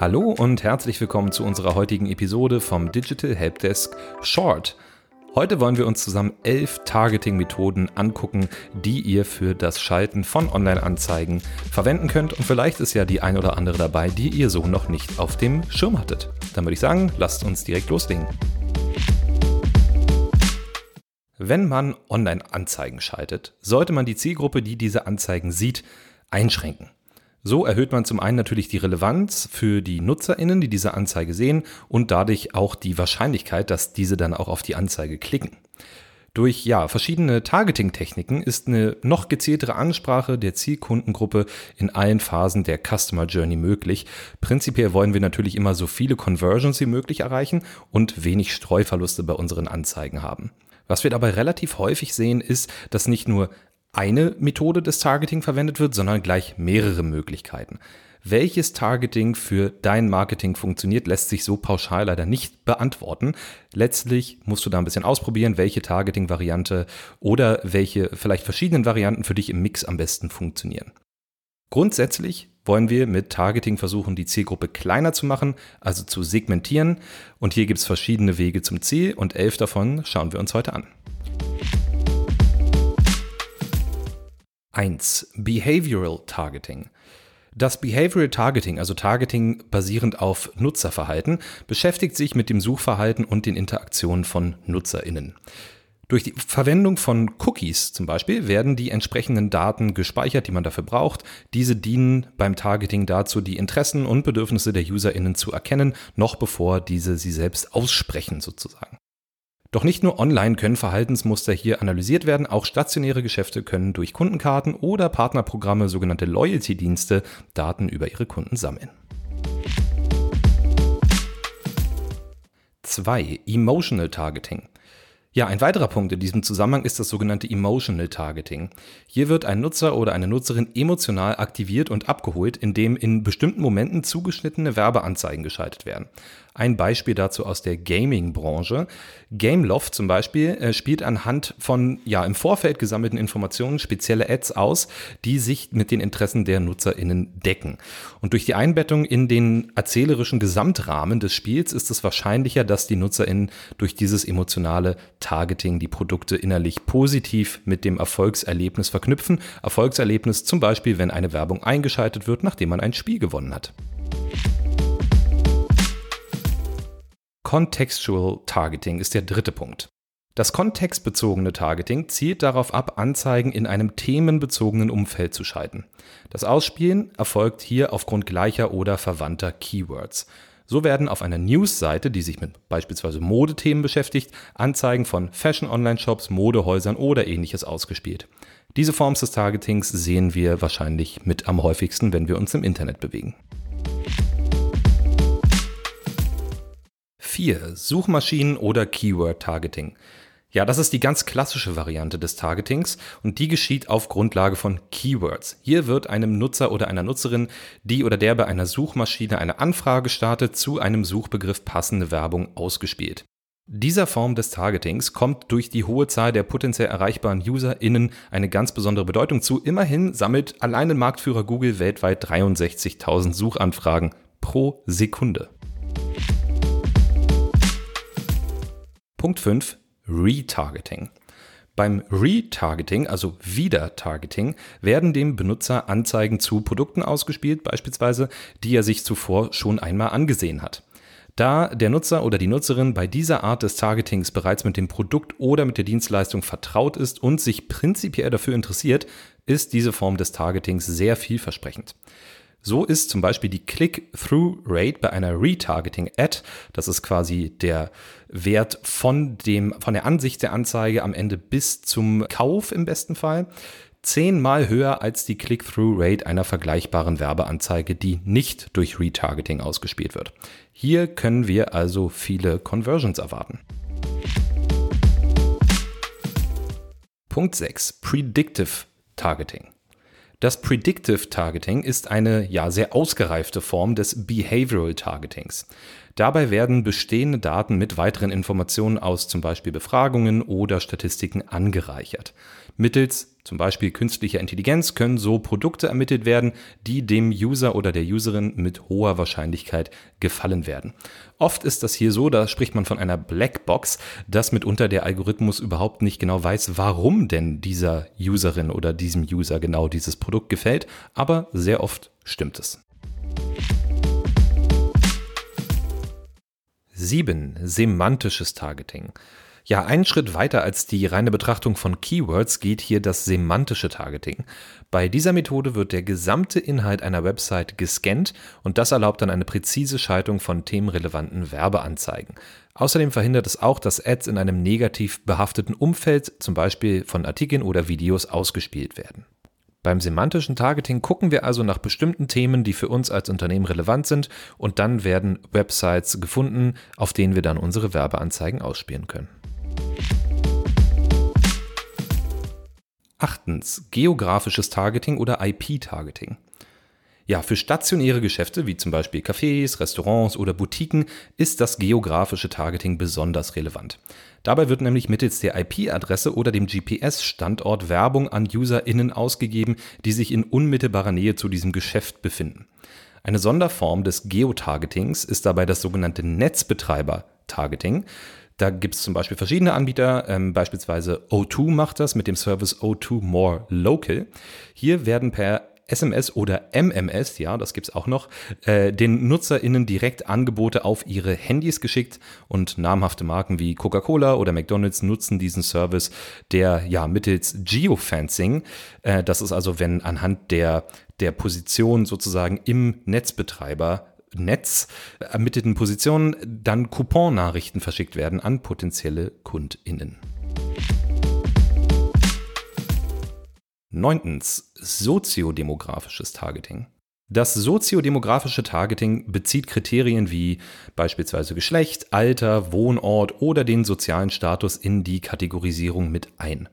Hallo und herzlich willkommen zu unserer heutigen Episode vom Digital Helpdesk Short. Heute wollen wir uns zusammen elf Targeting-Methoden angucken, die ihr für das Schalten von Online-Anzeigen verwenden könnt. Und vielleicht ist ja die ein oder andere dabei, die ihr so noch nicht auf dem Schirm hattet. Dann würde ich sagen, lasst uns direkt loslegen. Wenn man Online-Anzeigen schaltet, sollte man die Zielgruppe, die diese Anzeigen sieht, einschränken. So erhöht man zum einen natürlich die Relevanz für die NutzerInnen, die diese Anzeige sehen und dadurch auch die Wahrscheinlichkeit, dass diese dann auch auf die Anzeige klicken. Durch ja, verschiedene Targeting-Techniken ist eine noch gezieltere Ansprache der Zielkundengruppe in allen Phasen der Customer Journey möglich. Prinzipiell wollen wir natürlich immer so viele Conversions wie möglich erreichen und wenig Streuverluste bei unseren Anzeigen haben. Was wir dabei relativ häufig sehen, ist, dass nicht nur eine Methode des Targeting verwendet wird, sondern gleich mehrere Möglichkeiten. Welches Targeting für dein Marketing funktioniert, lässt sich so pauschal leider nicht beantworten. Letztlich musst du da ein bisschen ausprobieren, welche Targeting-Variante oder welche vielleicht verschiedenen Varianten für dich im Mix am besten funktionieren. Grundsätzlich wollen wir mit Targeting versuchen, die Zielgruppe kleiner zu machen, also zu segmentieren. Und hier gibt es verschiedene Wege zum Ziel und elf davon schauen wir uns heute an. 1. Behavioral Targeting. Das Behavioral Targeting, also Targeting basierend auf Nutzerverhalten, beschäftigt sich mit dem Suchverhalten und den Interaktionen von Nutzerinnen. Durch die Verwendung von Cookies zum Beispiel werden die entsprechenden Daten gespeichert, die man dafür braucht. Diese dienen beim Targeting dazu, die Interessen und Bedürfnisse der UserInnen zu erkennen, noch bevor diese sie selbst aussprechen sozusagen. Doch nicht nur online können Verhaltensmuster hier analysiert werden, auch stationäre Geschäfte können durch Kundenkarten oder Partnerprogramme, sogenannte Loyalty-Dienste, Daten über ihre Kunden sammeln. 2. Emotional Targeting. Ja, ein weiterer Punkt in diesem Zusammenhang ist das sogenannte Emotional Targeting. Hier wird ein Nutzer oder eine Nutzerin emotional aktiviert und abgeholt, indem in bestimmten Momenten zugeschnittene Werbeanzeigen geschaltet werden. Ein Beispiel dazu aus der Gaming-Branche. Gameloft zum Beispiel äh, spielt anhand von ja im Vorfeld gesammelten Informationen spezielle Ads aus, die sich mit den Interessen der NutzerInnen decken. Und durch die Einbettung in den erzählerischen Gesamtrahmen des Spiels ist es wahrscheinlicher, dass die NutzerInnen durch dieses emotionale Targeting die Produkte innerlich positiv mit dem Erfolgserlebnis verknüpfen. Erfolgserlebnis zum Beispiel, wenn eine Werbung eingeschaltet wird, nachdem man ein Spiel gewonnen hat. Contextual Targeting ist der dritte Punkt. Das kontextbezogene Targeting zielt darauf ab, Anzeigen in einem themenbezogenen Umfeld zu schalten. Das Ausspielen erfolgt hier aufgrund gleicher oder verwandter Keywords. So werden auf einer News-Seite, die sich mit beispielsweise Modethemen beschäftigt, Anzeigen von Fashion-Online-Shops, Modehäusern oder ähnliches ausgespielt. Diese Form des Targetings sehen wir wahrscheinlich mit am häufigsten, wenn wir uns im Internet bewegen. 4. Suchmaschinen oder Keyword-Targeting. Ja, das ist die ganz klassische Variante des Targetings und die geschieht auf Grundlage von Keywords. Hier wird einem Nutzer oder einer Nutzerin, die oder der bei einer Suchmaschine eine Anfrage startet, zu einem Suchbegriff passende Werbung ausgespielt. Dieser Form des Targetings kommt durch die hohe Zahl der potenziell erreichbaren UserInnen eine ganz besondere Bedeutung zu. Immerhin sammelt allein Marktführer Google weltweit 63.000 Suchanfragen pro Sekunde. Punkt 5. Retargeting. Beim Retargeting, also Wiedertargeting, werden dem Benutzer Anzeigen zu Produkten ausgespielt, beispielsweise, die er sich zuvor schon einmal angesehen hat. Da der Nutzer oder die Nutzerin bei dieser Art des Targetings bereits mit dem Produkt oder mit der Dienstleistung vertraut ist und sich prinzipiell dafür interessiert, ist diese Form des Targetings sehr vielversprechend. So ist zum Beispiel die Click-Through-Rate bei einer Retargeting-Ad, das ist quasi der Wert von, dem, von der Ansicht der Anzeige am Ende bis zum Kauf im besten Fall, zehnmal höher als die Click-Through-Rate einer vergleichbaren Werbeanzeige, die nicht durch Retargeting ausgespielt wird. Hier können wir also viele Conversions erwarten. Punkt 6. Predictive Targeting. Das Predictive Targeting ist eine ja sehr ausgereifte Form des Behavioral Targetings. Dabei werden bestehende Daten mit weiteren Informationen aus zum Beispiel Befragungen oder Statistiken angereichert. Mittels zum Beispiel künstlicher Intelligenz, können so Produkte ermittelt werden, die dem User oder der Userin mit hoher Wahrscheinlichkeit gefallen werden. Oft ist das hier so, da spricht man von einer Blackbox, dass mitunter der Algorithmus überhaupt nicht genau weiß, warum denn dieser Userin oder diesem User genau dieses Produkt gefällt, aber sehr oft stimmt es. 7. Semantisches Targeting. Ja, einen Schritt weiter als die reine Betrachtung von Keywords geht hier das semantische Targeting. Bei dieser Methode wird der gesamte Inhalt einer Website gescannt und das erlaubt dann eine präzise Schaltung von themenrelevanten Werbeanzeigen. Außerdem verhindert es auch, dass Ads in einem negativ behafteten Umfeld, zum Beispiel von Artikeln oder Videos, ausgespielt werden. Beim semantischen Targeting gucken wir also nach bestimmten Themen, die für uns als Unternehmen relevant sind und dann werden Websites gefunden, auf denen wir dann unsere Werbeanzeigen ausspielen können. Achtens, geografisches Targeting oder IP-Targeting. Ja, für stationäre Geschäfte wie zum Beispiel Cafés, Restaurants oder Boutiquen ist das geografische Targeting besonders relevant. Dabei wird nämlich mittels der IP-Adresse oder dem GPS-Standort Werbung an UserInnen ausgegeben, die sich in unmittelbarer Nähe zu diesem Geschäft befinden. Eine Sonderform des Geotargetings ist dabei das sogenannte Netzbetreiber-Targeting. Da gibt es zum Beispiel verschiedene Anbieter, ähm, beispielsweise O2 macht das mit dem Service O2 More Local. Hier werden per SMS oder MMS, ja, das gibt's auch noch, äh, den NutzerInnen direkt Angebote auf ihre Handys geschickt und namhafte Marken wie Coca-Cola oder McDonalds nutzen diesen Service, der ja mittels Geofencing, äh, das ist also, wenn anhand der, der Position sozusagen im Netzbetreiber Netz ermittelten Positionen dann Coupon-Nachrichten verschickt werden an potenzielle KundInnen. Neuntens, soziodemografisches Targeting. Das soziodemografische Targeting bezieht Kriterien wie beispielsweise Geschlecht, Alter, Wohnort oder den sozialen Status in die Kategorisierung mit ein.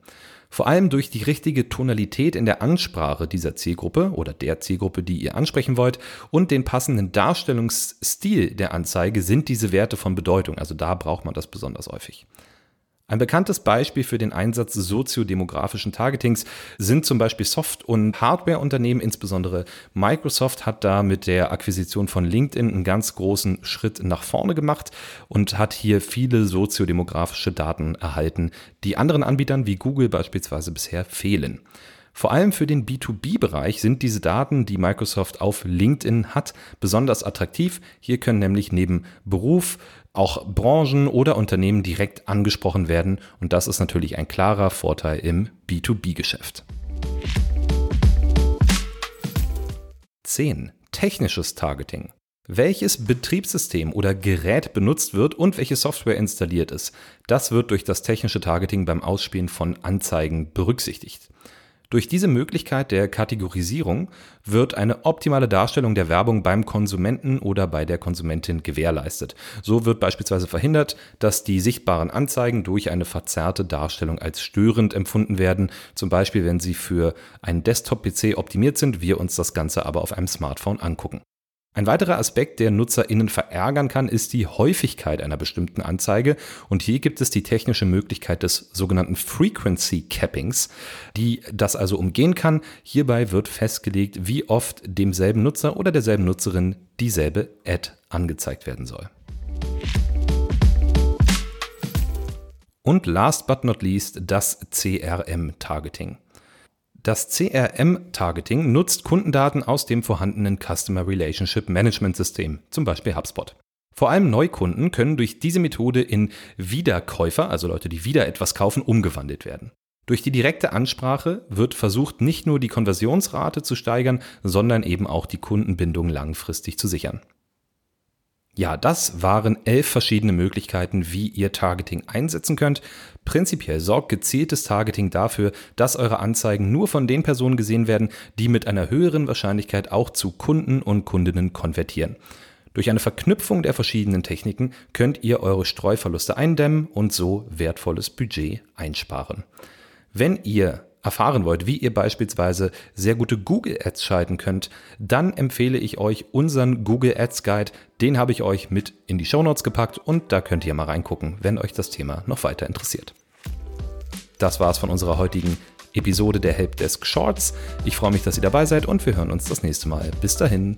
Vor allem durch die richtige Tonalität in der Ansprache dieser Zielgruppe oder der Zielgruppe, die ihr ansprechen wollt, und den passenden Darstellungsstil der Anzeige sind diese Werte von Bedeutung. Also da braucht man das besonders häufig. Ein bekanntes Beispiel für den Einsatz soziodemografischen Targetings sind zum Beispiel Soft- und Hardwareunternehmen, insbesondere Microsoft hat da mit der Akquisition von LinkedIn einen ganz großen Schritt nach vorne gemacht und hat hier viele soziodemografische Daten erhalten, die anderen Anbietern wie Google beispielsweise bisher fehlen. Vor allem für den B2B-Bereich sind diese Daten, die Microsoft auf LinkedIn hat, besonders attraktiv. Hier können nämlich neben Beruf auch Branchen oder Unternehmen direkt angesprochen werden und das ist natürlich ein klarer Vorteil im B2B-Geschäft. 10. Technisches Targeting. Welches Betriebssystem oder Gerät benutzt wird und welche Software installiert ist, das wird durch das technische Targeting beim Ausspielen von Anzeigen berücksichtigt. Durch diese Möglichkeit der Kategorisierung wird eine optimale Darstellung der Werbung beim Konsumenten oder bei der Konsumentin gewährleistet. So wird beispielsweise verhindert, dass die sichtbaren Anzeigen durch eine verzerrte Darstellung als störend empfunden werden, zum Beispiel wenn sie für einen Desktop-PC optimiert sind, wir uns das Ganze aber auf einem Smartphone angucken. Ein weiterer Aspekt, der NutzerInnen verärgern kann, ist die Häufigkeit einer bestimmten Anzeige. Und hier gibt es die technische Möglichkeit des sogenannten Frequency Cappings, die das also umgehen kann. Hierbei wird festgelegt, wie oft demselben Nutzer oder derselben Nutzerin dieselbe Ad angezeigt werden soll. Und last but not least das CRM-Targeting. Das CRM-Targeting nutzt Kundendaten aus dem vorhandenen Customer Relationship Management System, zum Beispiel HubSpot. Vor allem Neukunden können durch diese Methode in Wiederkäufer, also Leute, die wieder etwas kaufen, umgewandelt werden. Durch die direkte Ansprache wird versucht, nicht nur die Konversionsrate zu steigern, sondern eben auch die Kundenbindung langfristig zu sichern. Ja, das waren elf verschiedene Möglichkeiten, wie ihr Targeting einsetzen könnt. Prinzipiell sorgt gezieltes Targeting dafür, dass eure Anzeigen nur von den Personen gesehen werden, die mit einer höheren Wahrscheinlichkeit auch zu Kunden und Kundinnen konvertieren. Durch eine Verknüpfung der verschiedenen Techniken könnt ihr eure Streuverluste eindämmen und so wertvolles Budget einsparen. Wenn ihr erfahren wollt, wie ihr beispielsweise sehr gute Google Ads schalten könnt, dann empfehle ich euch unseren Google Ads Guide. Den habe ich euch mit in die Show Notes gepackt und da könnt ihr mal reingucken, wenn euch das Thema noch weiter interessiert. Das war's von unserer heutigen Episode der Helpdesk Shorts. Ich freue mich, dass ihr dabei seid und wir hören uns das nächste Mal. Bis dahin.